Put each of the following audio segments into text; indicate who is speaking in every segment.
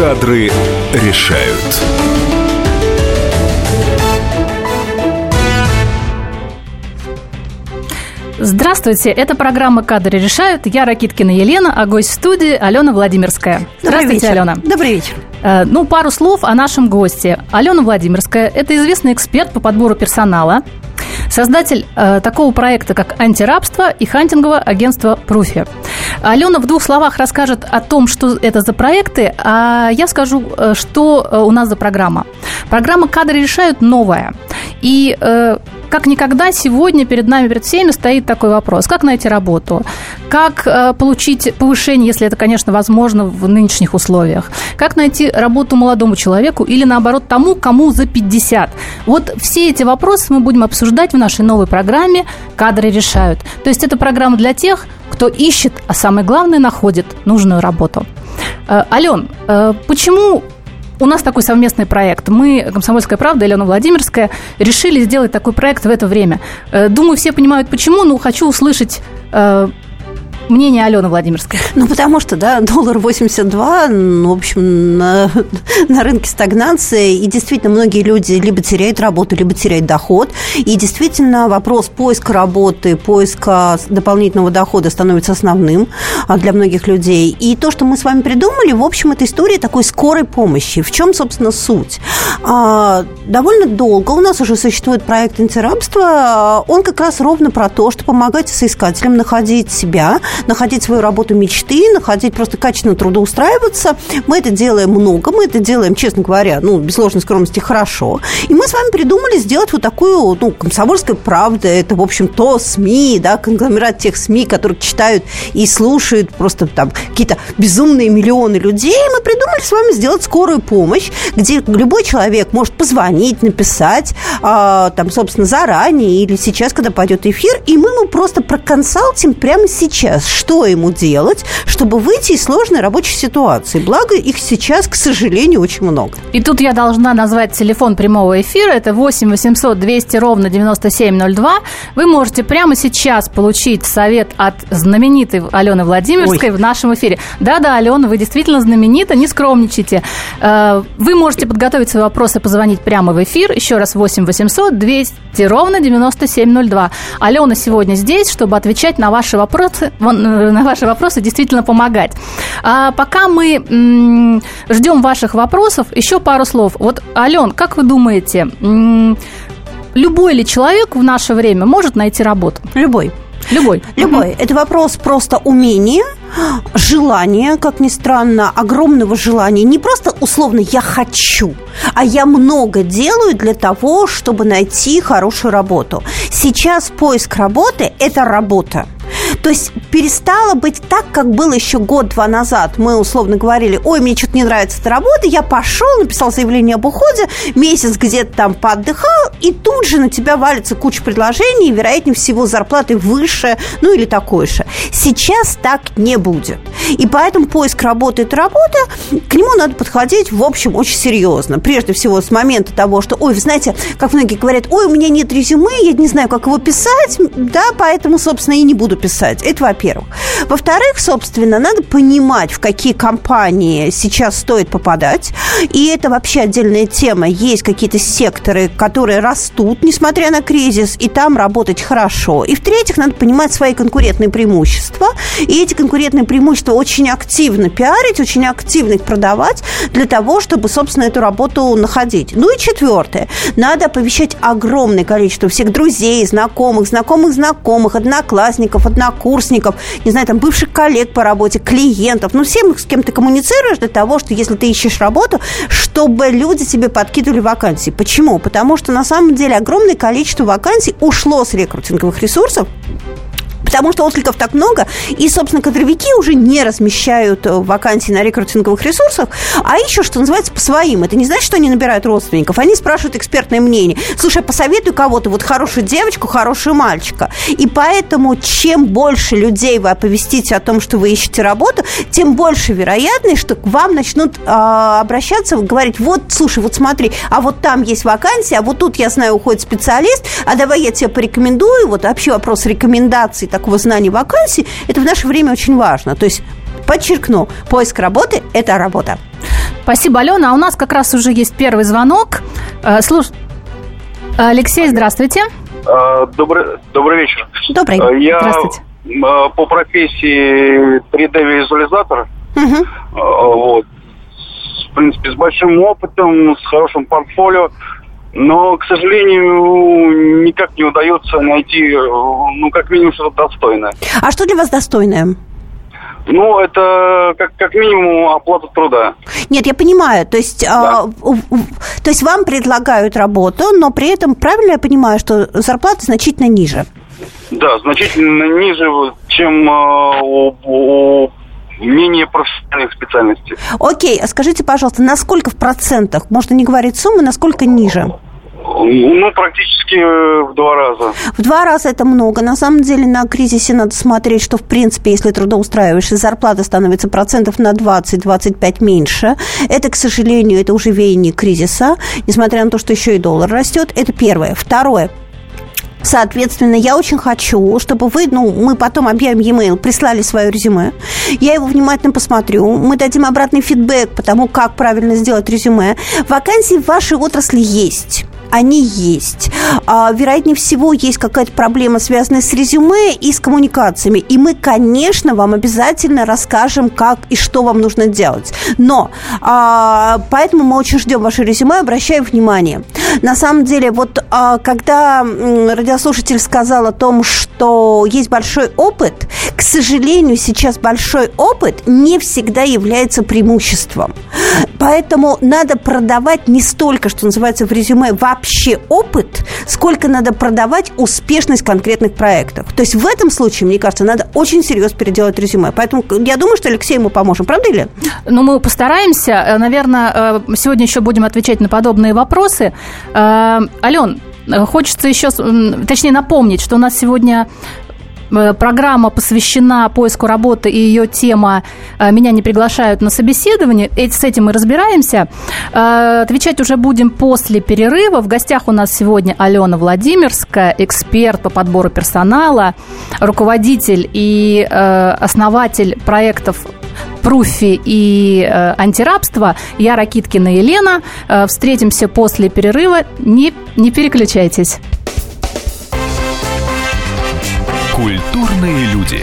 Speaker 1: Кадры решают.
Speaker 2: Здравствуйте, это программа «Кадры решают». Я Ракиткина Елена, а гость в студии Алена Владимирская. Здравствуйте,
Speaker 3: Добрый
Speaker 2: Алена.
Speaker 3: Добрый вечер.
Speaker 2: Э, Ну, пару слов о нашем госте. Алена Владимирская – это известный эксперт по подбору персонала, создатель э, такого проекта, как «Антирабство» и хантинговое агентство «Пруфи». Алена в двух словах расскажет о том, что это за проекты, а я скажу, э, что э, у нас за программа. Программа «Кадры решают» новая. И э, как никогда сегодня перед нами, перед всеми стоит такой вопрос. Как найти работу? Как э, получить повышение, если это, конечно, возможно в нынешних условиях? Как найти работу молодому человеку или, наоборот, тому, кому за 50? Вот все эти вопросы мы будем обсуждать в нашей новой программе «Кадры решают». То есть это программа для тех, кто ищет, а самое главное, находит нужную работу. Э, Ален, э, почему у нас такой совместный проект. Мы, «Комсомольская правда», Елена Владимирская, решили сделать такой проект в это время. Э, Думаю, все понимают, почему, но хочу услышать э, мнение Алены Владимирской.
Speaker 3: Ну, потому что, да, доллар 82, ну, в общем, на, на рынке стагнация, и действительно многие люди либо теряют работу, либо теряют доход, и действительно вопрос поиска работы, поиска дополнительного дохода становится основным а, для многих людей. И то, что мы с вами придумали, в общем, это история такой скорой помощи. В чем, собственно, суть? А, довольно долго у нас уже существует проект антирабства, он как раз ровно про то, что помогать соискателям находить себя, находить свою работу мечты, находить просто качественно трудоустраиваться. Мы это делаем много, мы это делаем, честно говоря, ну, без ложной скромности, хорошо. И мы с вами придумали сделать вот такую, ну, комсомольская правда, это, в общем, то СМИ, да, конгломерат тех СМИ, которые читают и слушают просто там какие-то безумные миллионы людей. И мы придумали с вами сделать скорую помощь, где любой человек может позвонить, написать, э, там, собственно, заранее или сейчас, когда пойдет эфир, и мы ему просто проконсалтим прямо сейчас, что ему делать, чтобы выйти из сложной рабочей ситуации. Благо, их сейчас, к сожалению, очень много.
Speaker 2: И тут я должна назвать телефон прямого эфира. Это 8 800 200 ровно 9702. Вы можете прямо сейчас получить совет от знаменитой Алены Владимирской
Speaker 3: Ой.
Speaker 2: в нашем эфире. Да-да, Алена, вы действительно знаменита, не скромничайте. Э, Вы можете подготовить свои вопросы, позвонить прямо в эфир. Еще раз 8 800 200 ровно 9702. Алена сегодня здесь, чтобы отвечать на ваши вопросы, на ваши вопросы, действительно помогать. А пока мы м, ждем ваших вопросов, еще пару слов. Вот, Ален, как вы думаете, м, любой ли человек в наше время может найти работу?
Speaker 3: Любой.
Speaker 2: Любой.
Speaker 3: Любой. Это вопрос просто умения, желания, как ни странно, огромного желания. Не просто условно «я хочу», а я много делаю для того, чтобы найти хорошую работу. Сейчас поиск работы – это работа. То есть перестало быть так, как было еще год-два назад. Мы условно говорили, ой, мне что-то не нравится эта работа, я пошел, написал заявление об уходе, месяц где-то там поотдыхал, и тут же на тебя валится куча предложений, вероятнее всего, зарплаты выше, ну или такой же. Сейчас так не будет. И поэтому поиск работы – это работа, к нему надо подходить, в общем, очень серьезно. Прежде всего, с момента того, что, ой, вы знаете, как многие говорят, ой, у меня нет резюме, я не знаю, как его писать, да, поэтому, собственно, и не буду писать. Это во-первых. Во-вторых, собственно, надо понимать, в какие компании сейчас стоит попадать. И это вообще отдельная тема. Есть какие-то секторы, которые растут, несмотря на кризис, и там работать хорошо. И в-третьих, надо понимать свои конкурентные преимущества. И эти конкурентные преимущества очень активно пиарить, очень активно их продавать для того, чтобы, собственно, эту работу находить. Ну и четвертое. Надо оповещать огромное количество всех друзей, знакомых, знакомых знакомых, одноклассников, однокурсников, не знаю, там, бывших коллег по работе, клиентов, ну, всем, с кем ты коммуницируешь для того, что если ты ищешь работу, чтобы люди тебе подкидывали вакансии. Почему? Потому что, на самом деле, огромное количество вакансий ушло с рекрутинговых ресурсов потому что откликов так много, и, собственно, кадровики уже не размещают э, вакансии на рекрутинговых ресурсах, а ищут, что называется, по своим. Это не значит, что они набирают родственников, они спрашивают экспертное мнение. Слушай, посоветуй кого-то, вот хорошую девочку, хорошего мальчика. И поэтому, чем больше людей вы оповестите о том, что вы ищете работу, тем больше вероятность, что к вам начнут э, обращаться, говорить, вот, слушай, вот смотри, а вот там есть вакансия, а вот тут, я знаю, уходит специалист, а давай я тебе порекомендую, вот вообще вопрос рекомендаций, такого знания вакансий, это в наше время очень важно. То есть, подчеркну, поиск работы – это работа.
Speaker 2: Спасибо, Алена. А у нас как раз уже есть первый звонок. Э, слуш... Алексей, здравствуйте.
Speaker 4: А, добрый, добрый вечер.
Speaker 3: Добрый.
Speaker 4: А, Я
Speaker 2: Здравствуйте.
Speaker 4: по профессии 3D-визуализатор.
Speaker 3: Мгм.
Speaker 4: А, Вот. В принципе, с большим опытом, с хорошим портфолио. Но, к сожалению, никак не удается найти, э, ну, как минимум, что-то достойное.
Speaker 3: А что для вас достойное?
Speaker 4: Ну, это как, как минимум оплата труда.
Speaker 3: Нет, я понимаю. То есть, а, у- у- то есть вам предлагают работу, но при этом, правильно я понимаю, что зарплата значительно ниже?
Speaker 4: Да, значительно ниже, чем а, у, у менее профессиональных специальностей.
Speaker 3: Окей, а скажите, пожалуйста, на сколько в процентах, можно не говорить суммы, насколько ниже?
Speaker 4: Ну, практически э, в два раза.
Speaker 3: В два раза это много. На самом деле на кризисе надо смотреть, что, в принципе, если трудоустраиваешься, зарплата становится процентов на 20-25 меньше. Это, к сожалению, это уже веяние кризиса, несмотря на то, что еще и доллар растет. Это первое. Второе. Соответственно, я очень хочу, чтобы вы, ну, мы потом объявим e-mail, прислали свое резюме. Я его внимательно посмотрю. Мы дадим обратный фидбэк по тому, как правильно сделать резюме. Вакансии в вашей отрасли есть они есть. А, вероятнее всего, есть какая-то проблема, связанная с резюме и с коммуникациями. И мы, конечно, вам обязательно расскажем, как и что вам нужно делать. Но а, поэтому мы очень ждем ваше резюме, обращаем внимание. На самом деле, вот а, когда радиослушатель сказал о том, что есть большой опыт, к сожалению, сейчас большой опыт не всегда является преимуществом. Поэтому надо продавать не столько, что называется в резюме, вообще опыт, сколько надо продавать успешность конкретных проектов. То есть в этом случае, мне кажется, надо очень серьезно переделать резюме. Поэтому я думаю, что Алексею мы поможем. Правда или?
Speaker 2: Ну, мы постараемся. Э, Наверное, э, сегодня еще будем отвечать на подобные вопросы. Э, Ален, хочется еще, точнее, напомнить, что у нас сегодня э, программа посвящена поиску работы, и ее тема э, «Меня не приглашают на собеседование». Э, С этим мы разбираемся. Отвечать уже будем после перерыва. В гостях у нас сегодня Алена Владимирская, эксперт по подбору персонала, руководитель и основатель проектов Пруфи и э, антирабство. Я Ракиткина Елена. Э, встретимся после перерыва. Не, не переключайтесь.
Speaker 1: Культурные люди.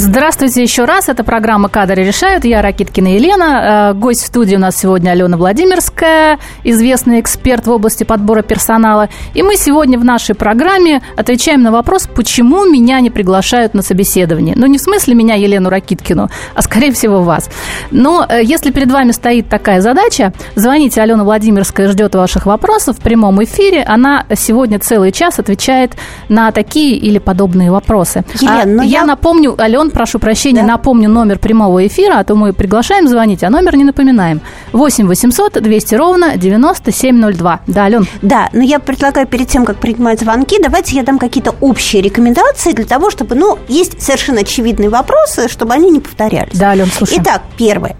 Speaker 2: Здравствуйте еще раз. Это программа «Кадры решают». Я Ракиткина Елена. Э, Гость в студии у нас сегодня Алена Владимирская, известный эксперт в области подбора персонала. И мы сегодня в нашей программе отвечаем на вопрос, почему меня не приглашают на собеседование. Ну, не в смысле меня, Елену Ракиткину, а скорее всего вас. Но э, если перед вами стоит такая задача, звоните. Алена Владимирская ждет ваших вопросов в прямом эфире. Она сегодня целый час отвечает на такие или подобные вопросы.
Speaker 3: Елена,
Speaker 2: А
Speaker 3: но
Speaker 2: я
Speaker 3: я-
Speaker 2: напомню, Ален, прошу прощения,
Speaker 3: Да.
Speaker 2: напомню номер прямого эфира, а то мы приглашаем звонить, а номер не напоминаем. 8 800 200 ровно 9702. Да, Ален?
Speaker 3: Да, но я предлагаю перед тем, как принимать звонки, давайте я дам какие-то общие рекомендации для того, чтобы, ну, есть совершенно очевидные вопросы, чтобы они не повторялись.
Speaker 2: Да, Ален, слушай.
Speaker 3: Итак, первое.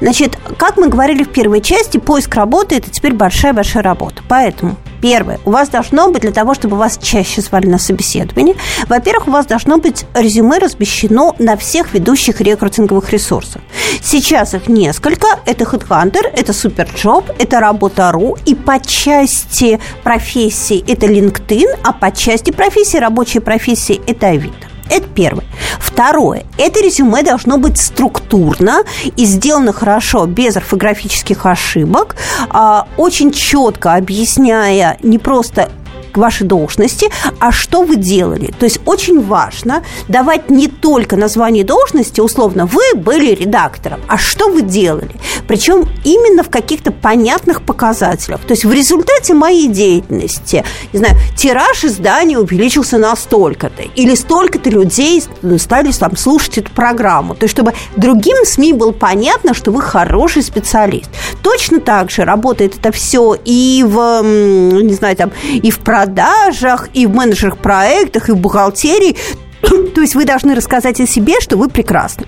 Speaker 3: Значит, как мы говорили в первой части, поиск работы – это теперь большая-большая работа. Поэтому, первое, у вас должно быть для того, чтобы вас чаще звали на собеседование, во-первых, у вас должно быть резюме размещено на всех ведущих рекрутинговых ресурсах. Сейчас их несколько. Это HeadHunter, это Superjob, это Работа.ру. И по части профессий это LinkedIn, а по части профессий, рабочей профессии, это Авито. Это первое. Второе. Это резюме должно быть структурно и сделано хорошо, без орфографических ошибок, а, очень четко объясняя не просто вашей должности, а что вы делали. То есть очень важно давать не только название должности, условно, вы были редактором, а что вы делали. Причем именно в каких-то понятных показателях. То есть в результате моей деятельности, не знаю, тираж издания увеличился на столько-то, или столько-то людей стали там слушать эту программу. То есть чтобы другим СМИ было понятно, что вы хороший специалист. Точно так же работает это все и в, не знаю, там, и в продажах, и в менеджерах проектах, и в бухгалтерии. То есть вы должны рассказать о себе, что вы прекрасны.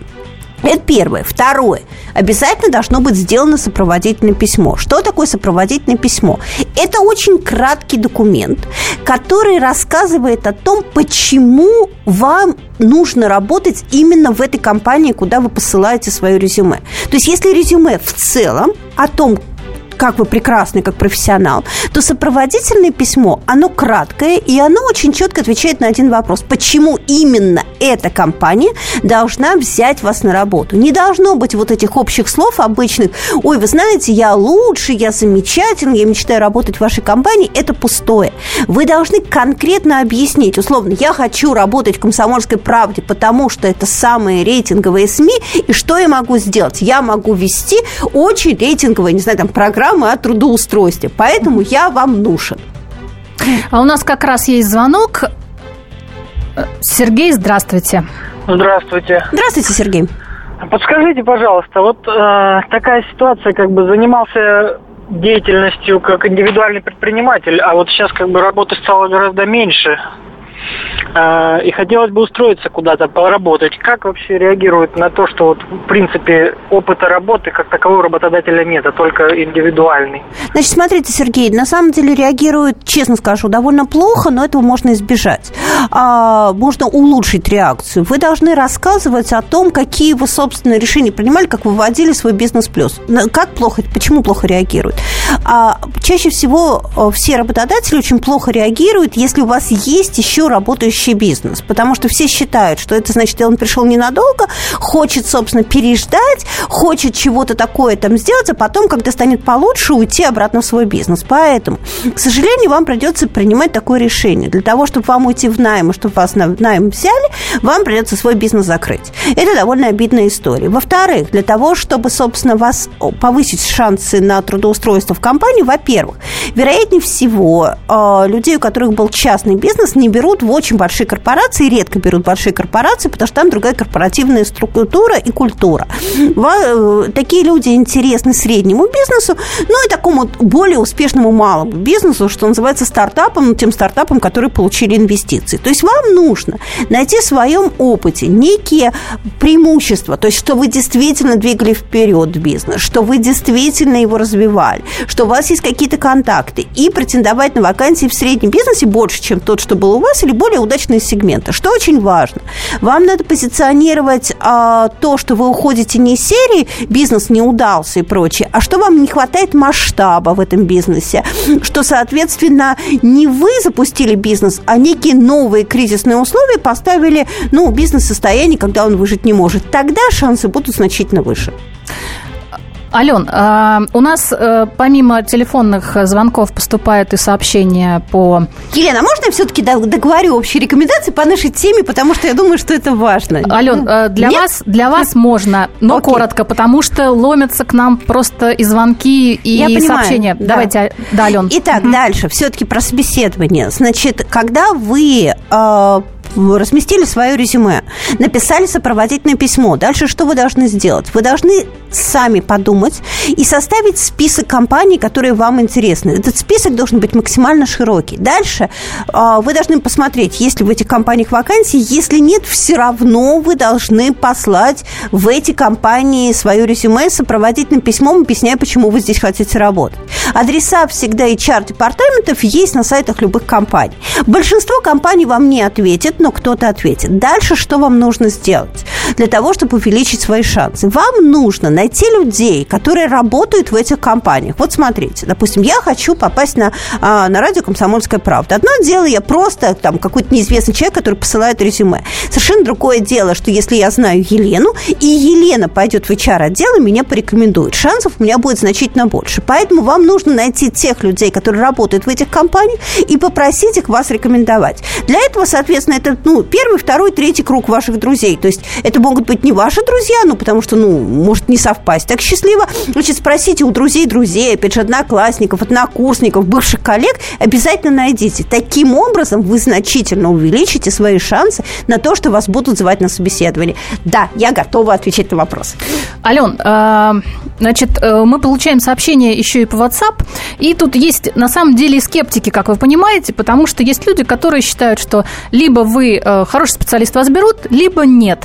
Speaker 3: Это первое. Второе. Обязательно должно быть сделано сопроводительное письмо. Что такое сопроводительное письмо? Это очень краткий документ, который рассказывает о том, почему вам нужно работать именно в этой компании, куда вы посылаете свое резюме. То есть, если резюме в целом о том, как вы прекрасный как профессионал, то сопроводительное письмо, оно краткое, и оно очень четко отвечает на один вопрос. Почему именно эта компания должна взять вас на работу? Не должно быть вот этих общих слов обычных. Ой, вы знаете, я лучше, я замечательный, я мечтаю работать в вашей компании. Это пустое. Вы должны конкретно объяснить. Условно, я хочу работать в «Комсомольской правде», потому что это самые рейтинговые СМИ, и что я могу сделать? Я могу вести очень рейтинговые, не знаю, там, программы программы о трудоустройстве. Поэтому я вам нужен.
Speaker 2: А у нас как раз есть звонок. Сергей, здравствуйте.
Speaker 5: Здравствуйте.
Speaker 3: Здравствуйте, Сергей.
Speaker 5: Подскажите, пожалуйста, вот э, такая ситуация, как бы занимался деятельностью как индивидуальный предприниматель, а вот сейчас как бы работы стало гораздо меньше. А, и хотелось бы устроиться куда-то, поработать. Как вообще реагируют на то, что вот, в принципе опыта работы как такового работодателя нет, а только индивидуальный?
Speaker 3: Значит, смотрите, Сергей, на самом деле реагируют, честно скажу, довольно плохо, но этого можно избежать. А, можно улучшить реакцию. Вы должны рассказывать о том, какие вы собственные решения принимали, как вы вводили свой бизнес плюс. Как плохо, почему плохо реагируют? А, чаще всего э, все работодатели очень плохо реагируют, если у вас есть еще работающий бизнес, потому что все считают, что это значит, он пришел ненадолго, хочет, собственно, переждать, хочет чего-то такое там сделать, а потом, когда станет получше, уйти обратно в свой бизнес. Поэтому, к сожалению, вам придется принимать такое решение. Для того, чтобы вам уйти в найм, и чтобы вас на найм взяли, вам придется свой бизнес закрыть. Это довольно обидная история. Во-вторых, для того, чтобы, собственно, вас повысить шансы на трудоустройство в компанию, во-первых, вероятнее всего, э, людей, у которых был частный бизнес, не берут в очень большие корпорации, редко берут большие корпорации, потому что там другая корпоративная структура и культура. Э, такие люди интересны среднему бизнесу, ну и такому более успешному малому бизнесу, что называется стартапом, тем стартапам, которые получили инвестиции. То есть вам нужно найти в своем опыте некие преимущества, то есть что вы действительно двигали вперед бизнес, что вы действительно его развивали, что у вас есть какие-то контакты, и претендовать на вакансии в среднем бизнесе больше, чем тот, что был у вас, или более удачные сегменты. Что очень важно? Вам надо позиционировать а, то, что вы уходите не из серии «бизнес не удался» и прочее, а что вам не хватает масштаба в этом бизнесе, что, соответственно, не вы запустили бизнес, а некие новые кризисные условия поставили ну, бизнес-состояние, когда он выжить не может. Тогда шансы будут значительно выше.
Speaker 2: Ален, а, у нас э, помимо телефонных звонков поступают и сообщения по...
Speaker 3: Елена, а можно я все-таки договорю общие рекомендации по нашей теме, потому что я думаю, что это важно.
Speaker 2: Ален, э, для вас, для вас можно, но Окей. коротко, потому что ломятся к нам просто и звонки, и я сообщения. Да. Давайте, да, Ален.
Speaker 3: Итак, угу. дальше. Все-таки про собеседование. Значит, когда вы э, разместили свое резюме, написали сопроводительное письмо. Дальше что вы должны сделать? Вы должны сами подумать и составить список компаний, которые вам интересны. Этот список должен быть максимально широкий. Дальше э, вы должны посмотреть, есть ли в этих компаниях вакансии. Если нет, все равно вы должны послать в эти компании свое резюме сопроводительным письмом, объясняя, почему вы здесь хотите работать. Адреса всегда HR-департаментов есть на сайтах любых компаний. Большинство компаний вам не ответит, но кто-то ответит. Дальше что вам нужно сделать? Для того, чтобы увеличить свои шансы. Вам нужно найти людей, которые работают в этих компаниях. Вот смотрите, допустим, я хочу попасть на, а, на радио «Комсомольская правда». Одно дело, я просто там какой-то неизвестный человек, который посылает резюме. Совершенно другое дело, что если я знаю Елену, и Елена пойдет в HR-отдел и меня порекомендует, шансов у меня будет значительно больше. Поэтому вам нужно найти тех людей, которые работают в этих компаниях, и попросить их вас рекомендовать. Для этого, соответственно, это ну, первый, второй, третий круг ваших друзей. То есть это могут быть не ваши друзья, ну, потому что, ну, может не совпасть так счастливо. Значит, спросите у друзей друзей, опять же, одноклассников, однокурсников, бывших коллег, обязательно найдите. Таким образом вы значительно увеличите свои шансы на то, что вас будут звать на собеседование. Да, я готова отвечать на вопрос.
Speaker 2: Ален, а, значит, э, мы получаем сообщения еще и по WhatsApp, и тут есть на самом деле скептики, как вы понимаете, потому что есть люди, которые считают, что либо вы э, хороший специалист вас берут, либо нет.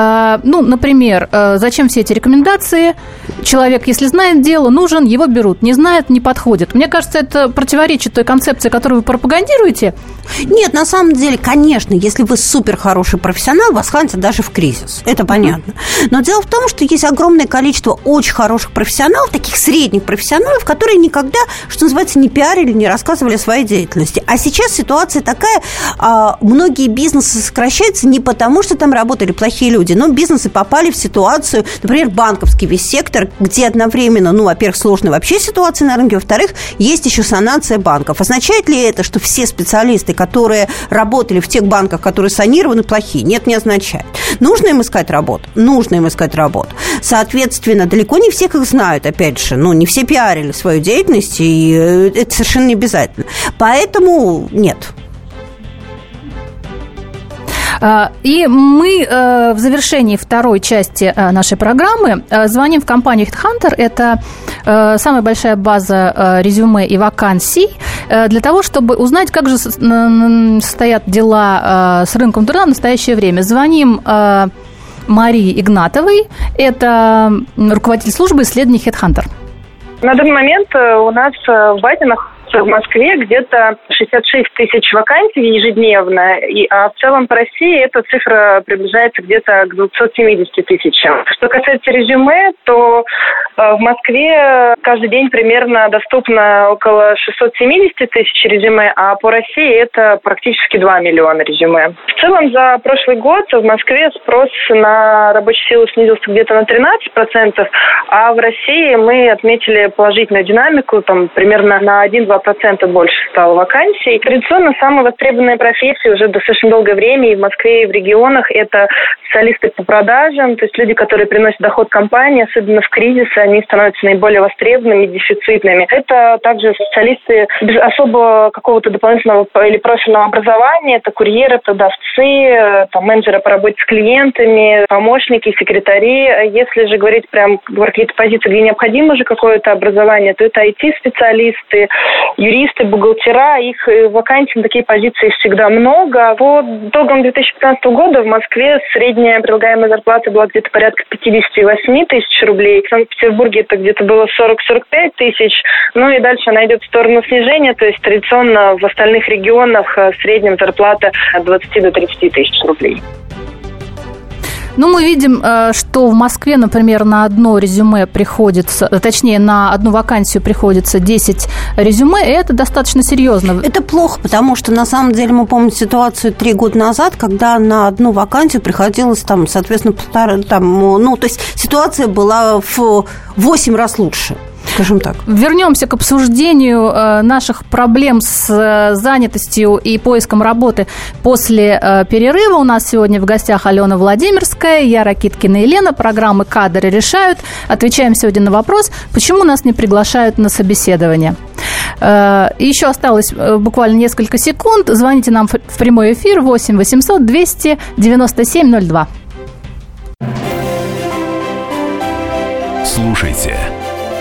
Speaker 2: А, ну, например, э, зачем все эти рекомендации? Человек, если знает дело, нужен, его берут. Не знает, не подходит. Мне кажется, это противоречит той концепции, которую вы пропагандируете.
Speaker 3: Нет, на самом деле, конечно, если вы супер хороший профессионал, вас хватит даже в кризис. Это понятно. Но дело в том, что есть огромное количество очень хороших профессионалов, таких средних профессионалов, которые никогда, что называется, не пиарили, не рассказывали о своей деятельности. А сейчас ситуация такая, а, многие бизнесы сокращаются не потому, что там работали плохие люди, но бизнесы попали в ситуацию, например, банковский весь сектор, где одновременно, ну, во-первых, сложная вообще ситуация на рынке, во-вторых, есть еще санация банков. Означает ли это, что все специалисты, которые работали в тех банках, которые санированы, плохие? Нет, не означает. Нужно им искать работу? Нужно им искать работу. Соответственно, далеко не всех их знают, опять же, ну, не все пиарили свою деятельность, и э, это совершенно не обязательно. Поэтому нет,
Speaker 2: а, и мы э, в завершении второй части э, нашей программы звоним в компанию HeadHunter. Это самая большая база резюме и вакансий для того, чтобы узнать, как же стоят дела с рынком труда в настоящее время. Звоним Марии Игнатовой. Это руководитель службы исследований HeadHunter.
Speaker 6: На данный момент у нас в находится в Москве где-то 66 тысяч вакансий ежедневно, и, а в целом по России эта цифра приближается где-то к 270 тысячам. Что касается резюме, то э, в Москве каждый день примерно доступно около 670 тысяч резюме, а по России это практически 2 миллиона резюме. В целом за прошлый год в Москве спрос на рабочую силу снизился где-то на 13%, а в России мы отметили положительную динамику, там примерно на 1-2 2% больше стало вакансий. Традиционно самые востребованные профессии уже достаточно долгое время и в Москве, и в регионах это специалисты по продажам, то есть люди, которые приносят доход компании, особенно в кризисы, они становятся наиболее востребованными, дефицитными. Это также специалисты без особо какого-то дополнительного или профильного образования, это курьеры, продавцы, там, менеджеры по работе с клиентами, помощники, секретари. Если же говорить прям про какие-то позиции, где необходимо уже какое-то образование, то это IT-специалисты, юристы, бухгалтера, их э, вакансий на такие позиции всегда много. По итогам 2015 года в Москве средняя предлагаемая зарплата была где-то порядка 58 тысяч рублей. В Санкт-Петербурге это где-то было 40-45 тысяч. Ну и дальше она идет в сторону снижения, то есть традиционно в остальных регионах э, в среднем зарплата от 20 до 30 тысяч рублей.
Speaker 2: Ну, мы видим, э, что в Москве, например, на одно резюме приходится, э, точнее, на одну вакансию приходится 10 резюме, и это достаточно серьезно.
Speaker 3: Это плохо, потому что, на самом деле, мы помним ситуацию три года назад, когда на одну вакансию приходилось, там, соответственно, полтора, там, ну, то есть ситуация была в 8 раз лучше скажем так.
Speaker 2: Вернемся к обсуждению э, наших проблем с э, занятостью и поиском работы после э, перерыва. У нас сегодня в гостях Алена Владимирская, я Ракиткина Елена, программы «Кадры решают». Отвечаем сегодня на вопрос, почему нас не приглашают на собеседование. Еще осталось буквально несколько секунд. Звоните нам в прямой эфир 8 800 297 02.
Speaker 1: Слушайте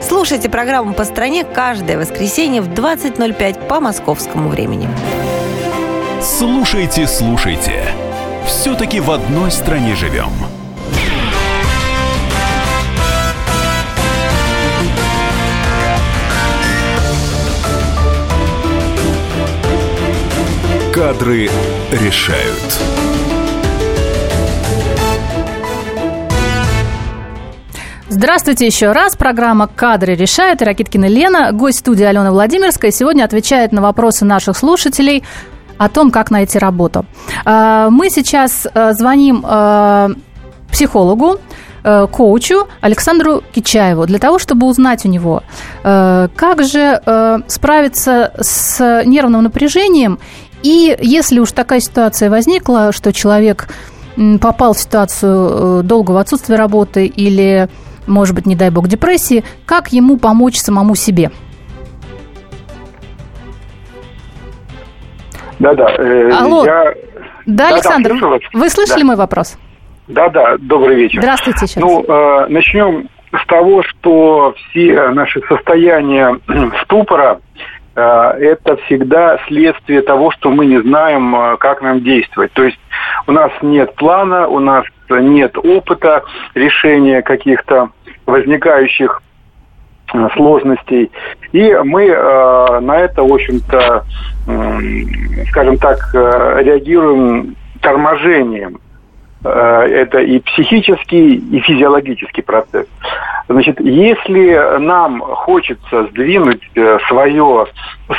Speaker 7: Слушайте программу «По стране» каждое воскресенье в 20.05 по московскому времени.
Speaker 1: Слушайте, слушайте. Все-таки в одной стране живем. Кадры решают.
Speaker 2: Здравствуйте еще раз. Программа «Кадры решают». Ракиткина Лена, гость студии Алена Владимирская. Сегодня отвечает на вопросы наших слушателей о том, как найти работу. А, мы сейчас а, звоним а, психологу, коучу Александру Кичаеву для того, чтобы узнать у него, как же справиться с нервным напряжением и если уж такая ситуация возникла, что человек попал в ситуацию долгого отсутствия работы или может быть, не дай бог, депрессии, как ему помочь самому себе?
Speaker 8: Да-да. Э,
Speaker 2: Алло. Я... Да, Александр, да, вы слышали да. мой вопрос?
Speaker 8: Да-да, добрый вечер.
Speaker 2: Здравствуйте еще
Speaker 8: Ну, э, начнем с того, что все наши состояния ступора э, это всегда следствие того, что мы не знаем, э, как нам действовать. То есть у нас нет плана, у нас нет опыта решения каких-то возникающих э, сложностей. И мы э, на это, в общем-то, э, скажем так, э, реагируем торможением. Э, это и психический, и физиологический процесс. Значит, если нам хочется сдвинуть э, свое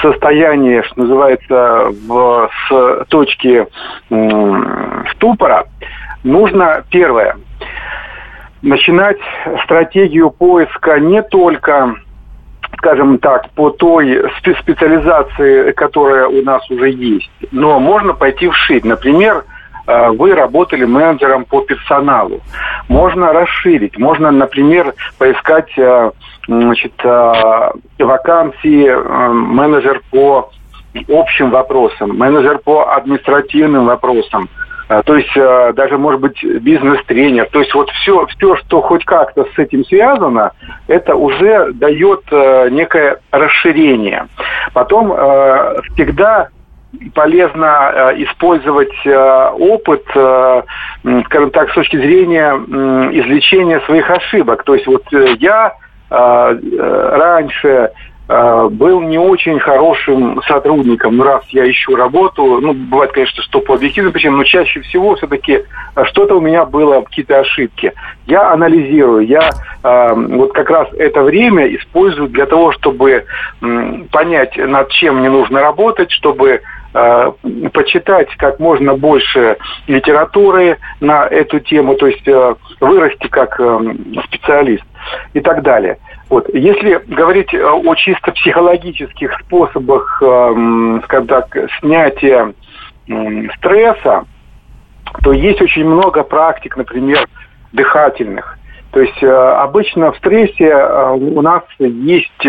Speaker 8: состояние, что называется, в, с точки ступора, нужно первое начинать стратегию поиска не только скажем так, по той специализации, которая у нас уже есть. Но можно пойти вширь. Например, э, вы работали менеджером по персоналу. Можно расширить. Можно, например, поискать э, значит, э, вакансии менеджер по общим вопросам, менеджер по административным вопросам, то есть а, даже, может быть, бизнес-тренер. То есть вот все, все, что хоть как-то с этим связано, это уже дает а, некое расширение. Потом всегда полезно использовать опыт, скажем так, с точки зрения излечения своих ошибок. То есть вот э, я раньше Э, был не очень хорошим сотрудником. Ну, раз я ищу работу, ну, бывает, конечно, что по объективным причинам, но чаще всего все-таки э, что-то у меня было, какие-то ошибки. Я анализирую, я э, вот как раз это время использую для того, чтобы э, понять, над чем мне нужно работать, чтобы э, почитать как можно больше литературы на эту тему, то есть э, вырасти как э, специалист и так далее. Вот. Если говорить э, о чисто психологических способах, эм, скажем так, снятия стресса, то есть очень много практик, например, дыхательных. То есть э, обычно в стрессе э, у нас есть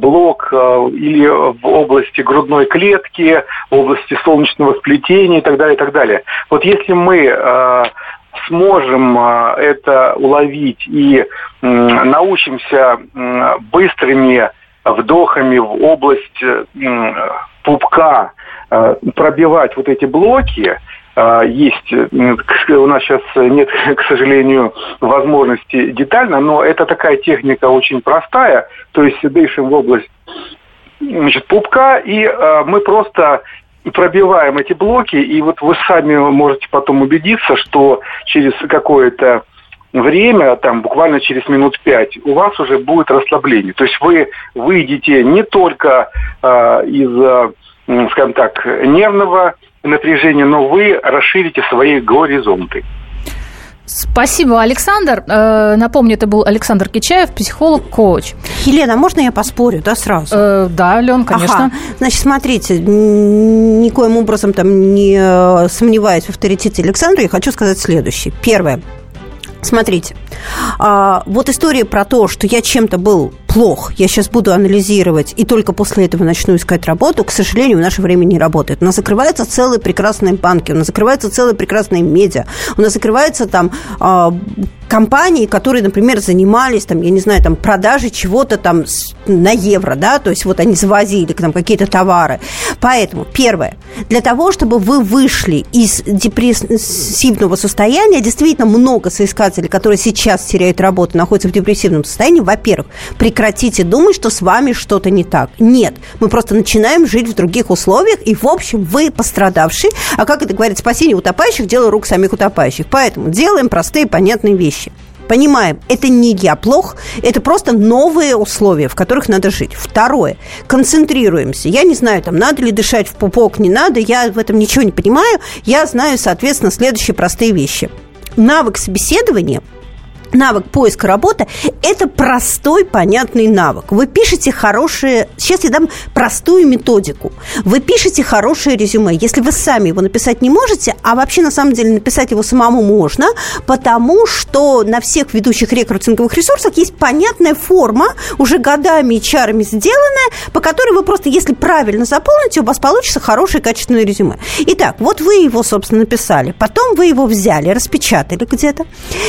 Speaker 8: блок или в области грудной клетки, в области солнечного сплетения и так далее, и так далее. Вот если мы сможем а, это уловить и научимся быстрыми вдохами в область пупка а, пробивать вот эти блоки, а, есть, у нас сейчас нет, к сожалению, возможности детально, но это такая техника очень простая, то есть дышим в область значит, пупка, и мы просто пробиваем эти блоки, и вот вы сами можете потом убедиться, что через какое-то время, там буквально через минут пять, у вас уже будет расслабление. То есть вы выйдете не только э, из, э, скажем так, нервного напряжения, но вы расширите свои горизонты.
Speaker 2: Спасибо, Александр. Э, напомню, это был Александр Кичаев, психолог-коуч.
Speaker 3: Елена, можно я поспорю, да, сразу?
Speaker 2: Э, да, Лен, конечно.
Speaker 3: Ага. Значит, смотрите, никоим образом там не э, сомневаясь в авторитете Александра, я хочу сказать следующее. Первое. Смотрите, а, вот история про то, что я чем-то был плох, я сейчас буду анализировать, и только после этого начну искать работу, к сожалению, в наше время не работает. У нас закрываются целые прекрасные банки, у нас закрываются целые прекрасные медиа, у нас закрываются там э, компании, которые, например, занимались, там, я не знаю, там, продажей чего-то там на евро, да, то есть вот они завозили там какие-то товары. Поэтому, первое, для того, чтобы вы вышли из депрессивного состояния, действительно много соискателей, которые сейчас теряют работу, находятся в депрессивном состоянии, во-первых, прекратите думать, что с вами что-то не так. Нет, мы просто начинаем жить в других условиях, и, в общем, вы пострадавший, а как это говорит, спасение утопающих – дело рук самих утопающих. Поэтому делаем простые, понятные вещи. Понимаем, это не я плох, это просто новые условия, в которых надо жить. Второе, концентрируемся. Я не знаю, там, надо ли дышать в пупок, не надо, я в этом ничего не понимаю. Я знаю, соответственно, следующие простые вещи. Навык собеседования – навык поиска работы – это простой, понятный навык. Вы пишете хорошие... Сейчас я дам простую методику. Вы пишете хорошее резюме. Если вы сами его написать не можете, а вообще на самом деле написать его самому можно, потому что на всех ведущих рекрутинговых ресурсах есть понятная форма, уже годами и чарами сделанная, по которой вы просто, если правильно заполните, у вас получится хорошее качественное резюме. Итак, вот вы его, собственно, написали. Потом вы его взяли, распечатали где-то,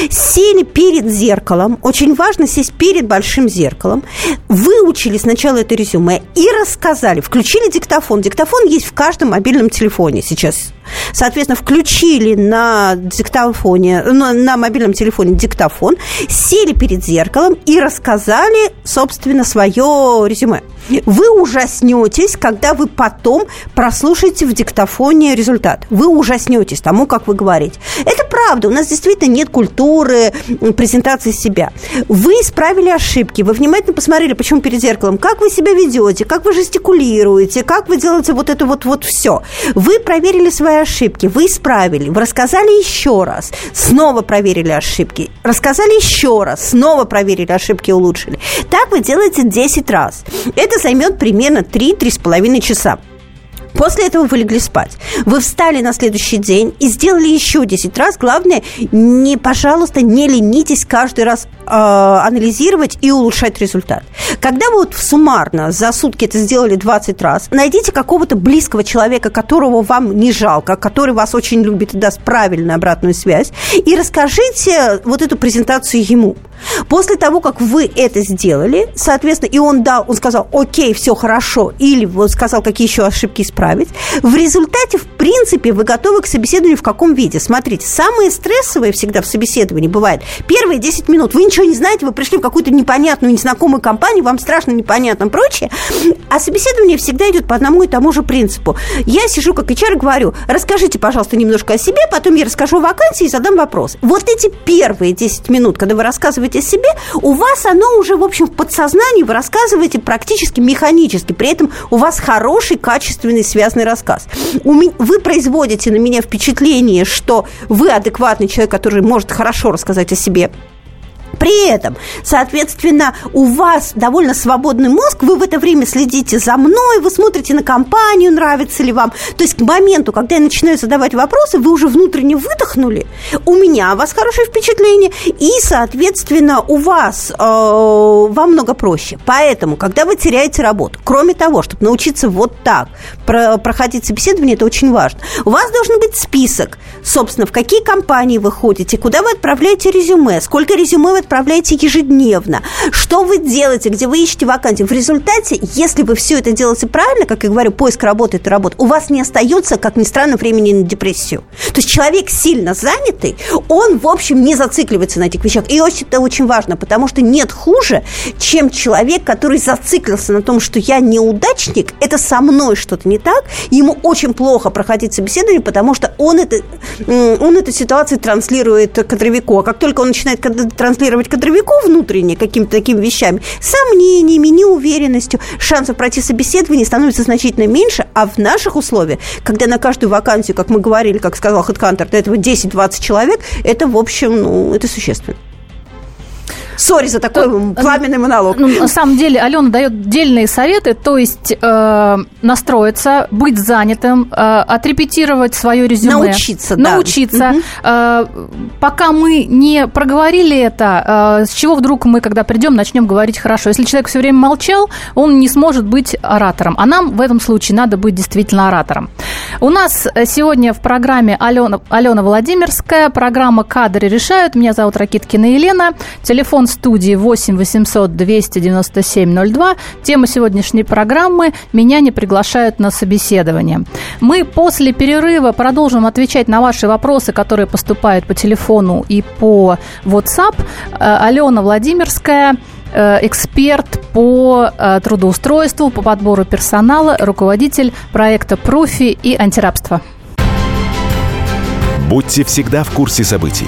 Speaker 3: сели, перед перед зеркалом, очень важно сесть перед большим зеркалом, выучили сначала это резюме и рассказали, включили диктофон. Диктофон есть в каждом мобильном телефоне сейчас. Соответственно, включили на диктофоне, на, на мобильном телефоне диктофон, сели перед зеркалом и рассказали, собственно, свое резюме. Вы ужаснетесь, когда вы потом прослушаете в диктофоне результат. Вы ужаснетесь тому, как вы говорите. Это правда. У нас действительно нет культуры презентации себя. Вы исправили ошибки. Вы внимательно посмотрели, почему перед зеркалом, как вы себя ведете, как вы жестикулируете, как вы делаете вот это вот, вот все. Вы проверили свои ошибки, вы исправили, вы рассказали еще раз, снова проверили ошибки, рассказали еще раз, снова проверили ошибки, улучшили. Так вы делаете 10 раз. Это это займет примерно 3-3,5 часа. После этого вы легли спать. Вы встали на следующий день и сделали еще 10 раз. Главное, не, пожалуйста, не ленитесь каждый раз э, анализировать и улучшать результат. Когда вы вот суммарно за сутки это сделали 20 раз, найдите какого-то близкого человека, которого вам не жалко, который вас очень любит и даст правильную обратную связь, и расскажите вот эту презентацию ему. После того, как вы это сделали, соответственно, и он дал, он сказал, окей, все хорошо, или он сказал, какие еще ошибки исправить, в результате, в принципе, вы готовы к собеседованию в каком виде? Смотрите, самые стрессовые всегда в собеседовании бывает первые 10 минут. Вы ничего не знаете, вы пришли в какую-то непонятную, незнакомую компанию, вам страшно, непонятно, прочее. А собеседование всегда идет по одному и тому же принципу. Я сижу как HR и говорю, расскажите, пожалуйста, немножко о себе, потом я расскажу о вакансии и задам вопрос. Вот эти первые 10 минут, когда вы рассказываете рассказываете себе, у вас оно уже, в общем, в подсознании, вы рассказываете практически механически. При этом у вас хороший, качественный, связанный рассказ. Вы производите на меня впечатление, что вы адекватный человек, который может хорошо рассказать о себе при этом, соответственно, у вас довольно свободный мозг, вы в это время следите за мной, вы смотрите на компанию, нравится ли вам. То есть к моменту, когда я начинаю задавать вопросы, вы уже внутренне выдохнули, у меня о вас хорошее впечатление, и, соответственно, у вас э, вам много проще. Поэтому, когда вы теряете работу, кроме того, чтобы научиться вот так про проходить собеседование, это очень важно, у вас должен быть список, собственно, в какие компании вы ходите, куда вы отправляете резюме, сколько резюме вы отправляете ежедневно. Что вы делаете, где вы ищете вакансии? В результате, если вы все это делаете правильно, как я говорю, поиск работы – это работа, у вас не остается, как ни странно, времени на депрессию. То есть человек сильно занятый, он, в общем, не зацикливается на этих вещах. И это очень важно, потому что нет хуже, чем человек, который зациклился на том, что я неудачник, это со мной что-то не так, ему очень плохо проходить собеседование, потому что он, это, он эту ситуацию транслирует кадровику. А как только он начинает транслировать манипулировать кадровиков внутренне какими-то такими вещами, сомнениями, неуверенностью, шансов пройти собеседование становится значительно меньше, а в наших условиях, когда на каждую вакансию, как мы говорили, как сказал HeadHunter, до этого 10-20 человек, это, в общем, ну, это существенно. Сори за такой э, пламенный монолог.
Speaker 2: Ну, на самом деле Алена дает дельные советы, то есть э, настроиться, быть занятым, э, отрепетировать свое резюме.
Speaker 3: Научиться,
Speaker 2: да. Научиться. Угу. Э, пока мы не проговорили это, э, с чего вдруг мы, когда придем, начнем говорить хорошо. Если человек все время молчал, он не сможет быть оратором. А нам в этом случае надо быть действительно оратором. У нас сегодня в программе Алена, Алена Владимирская, программа «Кадры решают». Меня зовут Ракиткина Елена. Телефон студии 8 800 297 02. Тема сегодняшней программы «Меня не приглашают на собеседование». Мы после перерыва продолжим отвечать на ваши вопросы, которые поступают по телефону и по WhatsApp. Э, Алена Владимирская э, эксперт по э, трудоустройству, по подбору персонала, руководитель проекта «Профи» и антирабства.
Speaker 9: Будьте всегда в курсе событий.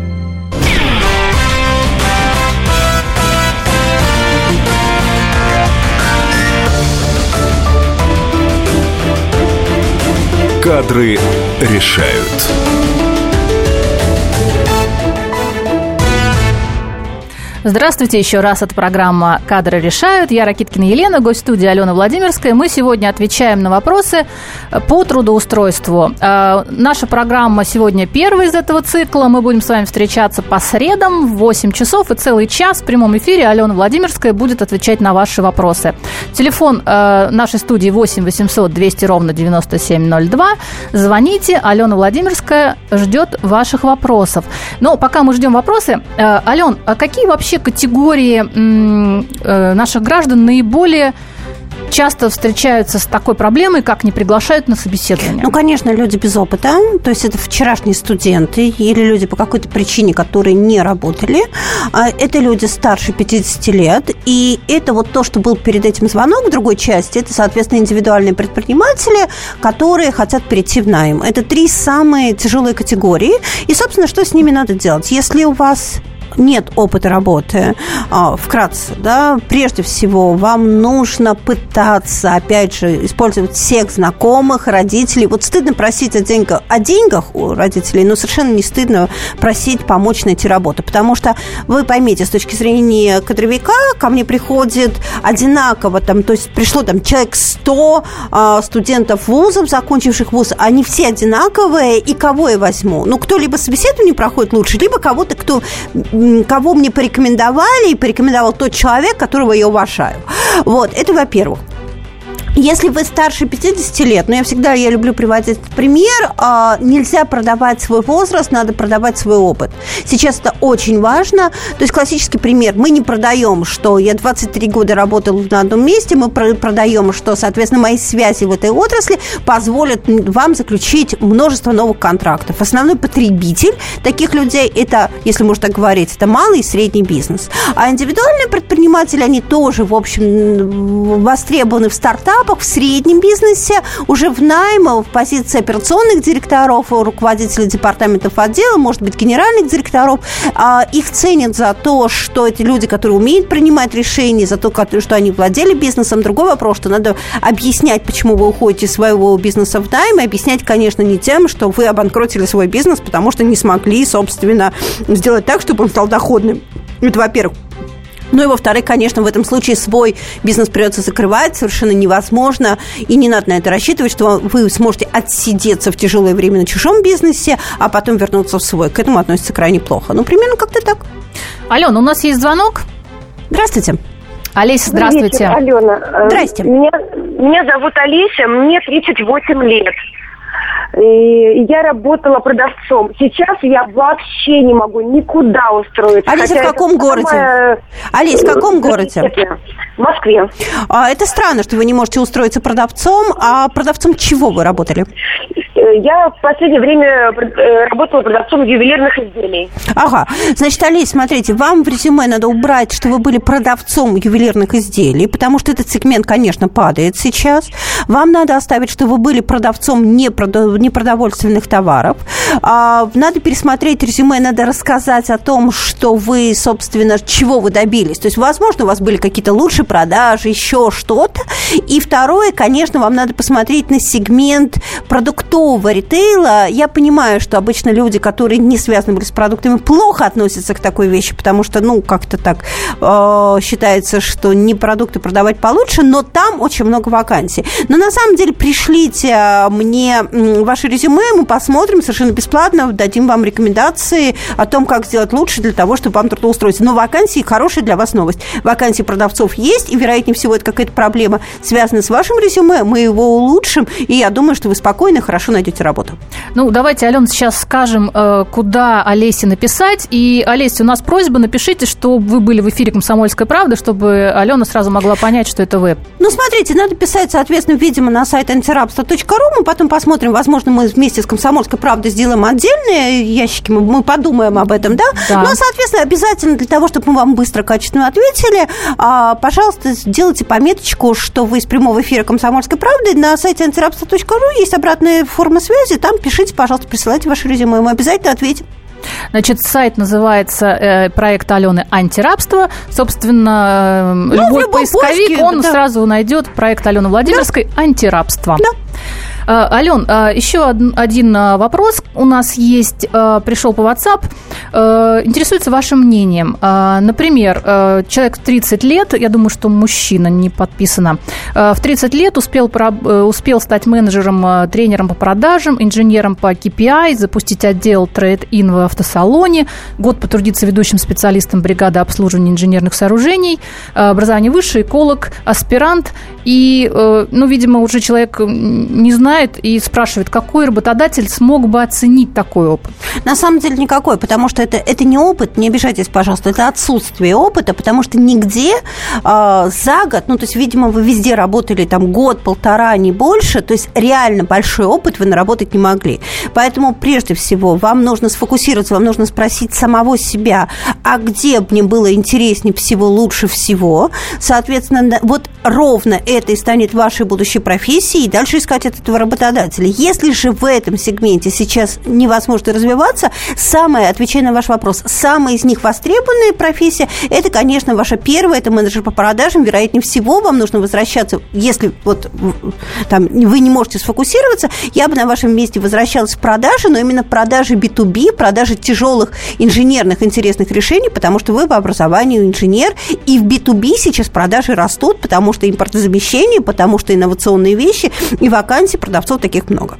Speaker 1: Кадры решают.
Speaker 2: Здравствуйте еще раз. Это программа «Кадры решают». Я Ракиткина Елена, гость студии Алена Владимирская. Мы сегодня отвечаем на вопросы по трудоустройству. Э, наша программа сегодня первая из этого цикла. Мы будем с вами встречаться по средам в 8 часов и целый час в прямом эфире. Алена Владимирская будет отвечать на ваши вопросы. Телефон э, нашей студии 8 800 200 ровно 9702. Звоните. Алена Владимирская ждет ваших вопросов. Но пока мы ждем вопросы, э, Ален, а какие вообще вообще категории э, наших граждан наиболее часто встречаются с такой проблемой, как не приглашают на собеседование?
Speaker 3: Ну, конечно, люди без опыта, то есть это вчерашние студенты или люди по какой-то причине, которые не работали. А, это люди старше 50 лет, и это вот то, что был перед этим звонок в другой части, это, соответственно, индивидуальные предприниматели, которые хотят перейти в найм. Это три самые тяжелые категории, и, собственно, что с ними надо делать? Если у вас нет опыта работы, а, вкратце, да, прежде всего вам нужно пытаться, опять же, использовать всех знакомых, родителей. Вот стыдно просить о деньгах, о деньгах у родителей, но совершенно не стыдно просить помочь найти работу, потому что вы поймите, с точки зрения кадровика ко мне приходит одинаково, там, то есть пришло там человек 100 а, студентов вузов, закончивших вуз, они все одинаковые, и кого я возьму? Ну, кто либо собеседование проходит лучше, либо кого-то, кто кого мне порекомендовали, и порекомендовал тот человек, которого я уважаю. Вот, это во-первых. Если вы старше 50 лет, но я всегда я люблю приводить пример, а, нельзя продавать свой возраст, надо продавать свой опыт. Сейчас это очень важно. То есть классический пример. Мы не продаем, что я 23 года работал на одном месте, мы продаем, что, соответственно, мои связи в этой отрасли позволят вам заключить множество новых контрактов. Основной потребитель таких людей это, если можно так говорить, это малый и средний бизнес. А индивидуальные предприниматели, они тоже, в общем, востребованы в стартапах, этапах в среднем бизнесе, уже в найме, в позиции операционных директоров, руководителей департаментов отдела, может быть, генеральных директоров. А, их ценят за то, что эти люди, которые умеют принимать решения, за то, что они владели бизнесом. Другой вопрос, что надо объяснять, почему вы уходите из своего бизнеса в найм, и объяснять, конечно, не тем, что вы обанкротили свой бизнес, потому что не смогли, собственно, сделать так, чтобы он стал доходным. Это, во-первых. Ну и во-вторых, конечно, в этом случае свой бизнес придется закрывать, совершенно невозможно, и не надо на это рассчитывать, что вы сможете отсидеться в тяжелое время на чужом бизнесе, а потом вернуться в свой. К этому относится крайне плохо. Ну, примерно как-то так.
Speaker 2: Алена, у нас есть звонок.
Speaker 3: Здравствуйте.
Speaker 2: Олеся, здравствуйте.
Speaker 10: Вечер, Алена.
Speaker 3: Здрасте.
Speaker 10: Меня, меня зовут Олеся, мне 38 лет. И я работала продавцом. Сейчас я вообще не могу никуда устроиться.
Speaker 3: Олеся, в каком городе? Самое...
Speaker 10: Олесь,
Speaker 3: в каком городе?
Speaker 10: В Москве.
Speaker 3: А, это странно, что вы не можете устроиться продавцом. А продавцом чего вы работали?
Speaker 10: Э, я в последнее время э, работала продавцом ювелирных изделий.
Speaker 3: Ага. Значит, Олесь, смотрите, вам в резюме надо убрать, что вы были продавцом ювелирных изделий, потому что этот сегмент, конечно, падает сейчас. Вам надо оставить, что вы были продавцом непродовольственных товаров. А, надо пересмотреть резюме, надо рассказать о том, что вы, собственно, чего вы добились. То есть, возможно, у вас были какие-то лучшие продажи, еще что-то. И второе, конечно, вам надо посмотреть на сегмент продуктового ритейла. Я понимаю, что обычно люди, которые не связаны были с продуктами, плохо относятся к такой вещи, потому что, ну, как-то так э, считается, что не продукты продавать получше, но там очень много вакансий. Но на самом деле пришлите мне ваше резюме, мы посмотрим совершенно бесплатно, дадим вам рекомендации о том, как сделать лучше для того, чтобы вам трудоустроиться. Но вакансии хорошая для вас новость. Вакансии продавцов есть, и, вероятнее всего, это какая-то проблема, связанная с вашим резюме. Мы его улучшим, и я думаю, что вы спокойно и хорошо найдете работу.
Speaker 2: Ну, давайте, Алена, сейчас скажем, э, куда Олесе написать. И, Олеся, у нас просьба, напишите, что вы были в эфире «Комсомольской правды», чтобы Алена сразу могла понять, что это вы.
Speaker 3: Ну, смотрите, надо писать, соответственно, видимо, на сайт антирабство.ру. Мы потом посмотрим, возможно, мы вместе с «Комсомольской правдой» сделаем отдельные ящики, мы, мы подумаем об этом, да? да? Ну, соответственно, обязательно для того, чтобы мы вам быстро, качественно ответили, а, пожалуйста, сделайте пометочку, что вы из прямого эфира «Комсомольской правды». На сайте антирабство.ру есть обратная форма связи, там пишите, пожалуйста, присылайте ваше резюме, мы обязательно ответим.
Speaker 2: Значит, сайт называется э, проект Алены «Антирабство». Собственно, ну, любой поисковик, поиске, он да. сразу найдет проект Алены Владимирской да. «Антирабство». Да. А, Ален, а, еще один а, вопрос у нас есть, пришел по WhatsApp. Интересуется вашим мнением. Например, человек 30 лет, я думаю, что мужчина не подписано, в 30 лет успел, э, успел стать менеджером, тренером по продажам, инженером по KPI, запустить отдел трейд-ин в автосалоне, год потрудиться ведущим специалистом бригады обслуживания инженерных сооружений, образование высшее, эколог, аспирант. И, э, ну, видимо, уже человек не знает, знает и спрашивает, какой работодатель смог бы оценить такой опыт?
Speaker 3: На самом деле никакой, потому что это, это не опыт, не обижайтесь, пожалуйста, это отсутствие опыта, потому что нигде э, за год, ну, то есть, видимо, вы везде работали там год, полтора, не больше, то есть реально большой опыт вы наработать не могли. Поэтому, прежде всего, вам нужно сфокусироваться, вам нужно спросить самого себя, а где мне было интереснее всего, лучше всего. Соответственно, вот ровно это и станет вашей будущей профессией, и дальше искать от этого работодателя. Если же в этом сегменте сейчас невозможно развиваться, самое, отвечая на ваш вопрос, самая из них востребованная профессия, это, конечно, ваша первая, это менеджер по продажам. Вероятнее всего, вам нужно возвращаться, если вот там вы не можете сфокусироваться, я бы на вашем месте возвращалась в продажи, но именно продажи B2B, продажи тяжелых инженерных интересных решений, потому что вы по образованию инженер, и в B2B сейчас продажи растут, потому что импортозамещение, потому что инновационные вещи и вакансии продавцов таких много.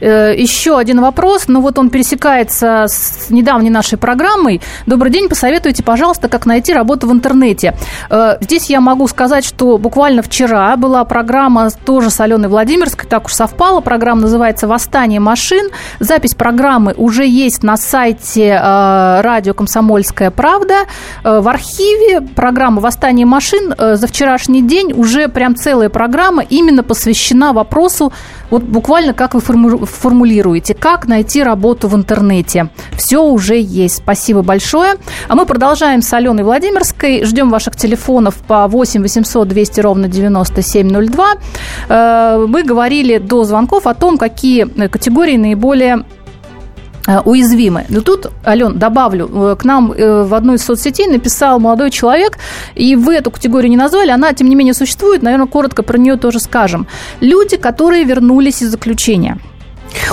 Speaker 2: Э, еще один вопрос, ну вот он пересекается с недавней нашей программой. Добрый день, посоветуйте, пожалуйста, как найти работу в интернете. Э, здесь я могу сказать, что буквально вчера была программа тоже с Аленой Владимирской, так уж совпало, программа называется «Восстание машин». Запись программы уже есть на сайте э, радио «Комсомольская правда». В архиве программы «Восстание машин» за вчерашний день уже прям целая программа именно посвящена вопросу, вот буквально как вы формулируете, как найти работу в интернете. Все уже есть. Спасибо большое. А мы продолжаем с Аленой Владимирской. Ждем ваших телефонов по 8 800 200 ровно 9702. Э, мы говорили до звонков о том, какие категории наиболее Э, уязвимы. Но тут, Ален, добавлю, э, к нам э, в одной из соцсетей написал молодой человек, и вы эту категорию не назвали, она, тем не менее, существует, наверное, коротко про нее тоже скажем. Люди, которые вернулись из заключения.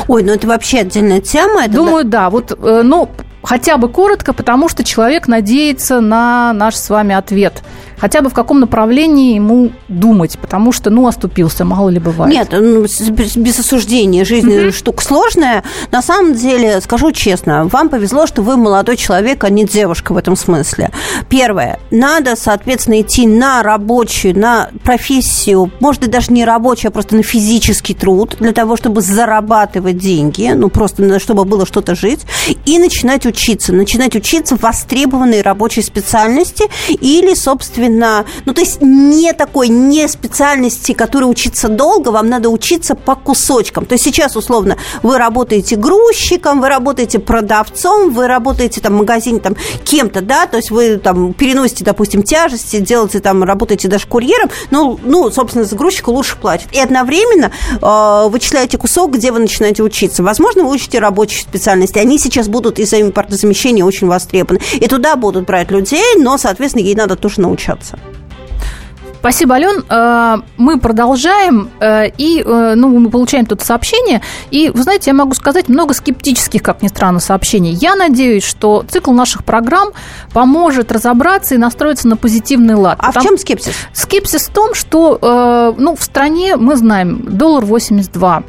Speaker 3: Ой, ну это вообще отдельная тема. Это
Speaker 2: Думаю, да. да. Вот, ну, хотя бы коротко, потому что человек надеется на наш с вами ответ хотя бы в каком направлении ему думать, потому что, ну, оступился, мало ли бывает.
Speaker 3: Нет, ну, без осуждения. Жизнь mm штука сложная. На самом деле, скажу честно, вам повезло, что вы молодой человек, а не девушка в этом смысле. Первое. Надо, соответственно, идти на рабочую, на профессию, может быть, даже не рабочую, а просто на физический труд, для того, чтобы зарабатывать деньги, ну, просто чтобы было что-то жить, и начинать учиться. Начинать учиться в востребованной рабочей специальности или, собственно, качественно, ну, то есть не такой, не специальности, которой учиться долго, вам надо учиться по кусочкам. То есть сейчас, условно, вы работаете грузчиком, вы работаете продавцом, вы работаете там в магазине там кем-то, да, то есть вы там переносите, допустим, тяжести, делаете там, работаете даже курьером, ну, ну собственно, за грузчика лучше платят. И одновременно э, вычисляете кусок, где вы начинаете учиться. Возможно, вы учите рабочие специальности. Они сейчас будут из-за импортозамещения очень востребованы. И туда будут брать людей, но, соответственно, ей надо тоже научаться.
Speaker 2: Спасибо, Ален. Э, мы продолжаем, э, и э, ну, мы получаем тут сообщение. И, вы знаете, я могу сказать много скептических, как ни странно, сообщений. Я надеюсь, что цикл наших программ поможет разобраться и настроиться на позитивный лад.
Speaker 3: А Потому... в чем скепсис?
Speaker 2: Скепсис в том, что ну, в стране, мы знаем, доллар 82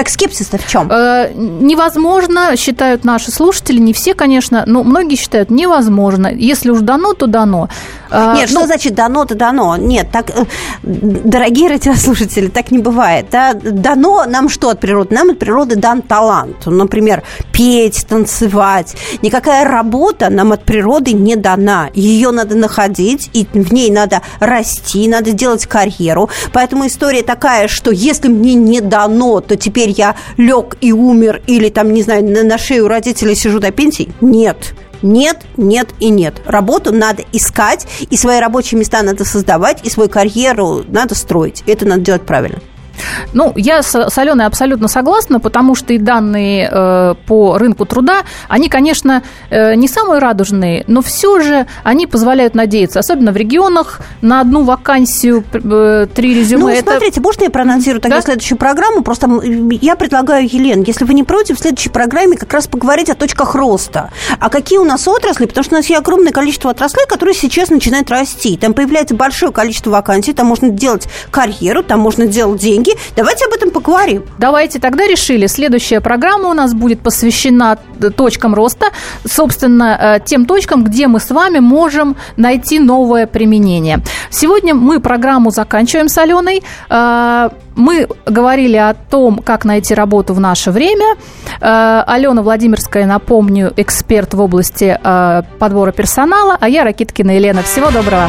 Speaker 3: так скепсис-то в чем?
Speaker 2: Э, невозможно, считают наши слушатели, не все, конечно, но многие считают невозможно. Если уж дано, то дано.
Speaker 3: Э, Нет, ну, что значит дано, то дано? Нет, так, э, дорогие радиослушатели, так не бывает. Да? Дано нам что от природы? Нам от природы дан талант. Например, петь, танцевать. Никакая работа нам от природы не дана. Ее надо находить, и в ней надо расти, надо делать карьеру. Поэтому история такая, что если мне не дано, то теперь я лег и умер, или там, не знаю, на, на шею родителей сижу до пенсии. Нет. Нет, нет и нет. Работу надо искать, и свои рабочие места надо создавать, и свою карьеру надо строить. Это надо делать правильно.
Speaker 2: Ну, я с, с Аленой абсолютно согласна, потому что и данные э, по рынку труда, они, конечно, э, не самые радужные, но все же они позволяют надеяться, особенно в регионах, на одну вакансию э, три резюме.
Speaker 3: Ну, Это... смотрите, можно я проанонсирую тогда да? следующую программу? Просто я предлагаю, Елен, если вы не против, в следующей программе как раз поговорить о точках роста. А какие у нас отрасли? Потому что у нас есть огромное количество отраслей, которые сейчас начинают расти. Там появляется большое количество вакансий, там можно делать карьеру, там можно делать деньги, деньги. Давайте об этом поговорим.
Speaker 2: Давайте тогда решили. Следующая программа у нас будет посвящена точкам роста, собственно, э, тем точкам, где мы с вами можем найти новое применение. Сегодня мы программу заканчиваем с Аленой. Э, мы говорили о том, как найти работу в наше время. Э, Алена Владимирская, напомню, эксперт в области подбора персонала, а я Ракиткина Елена. Всего доброго.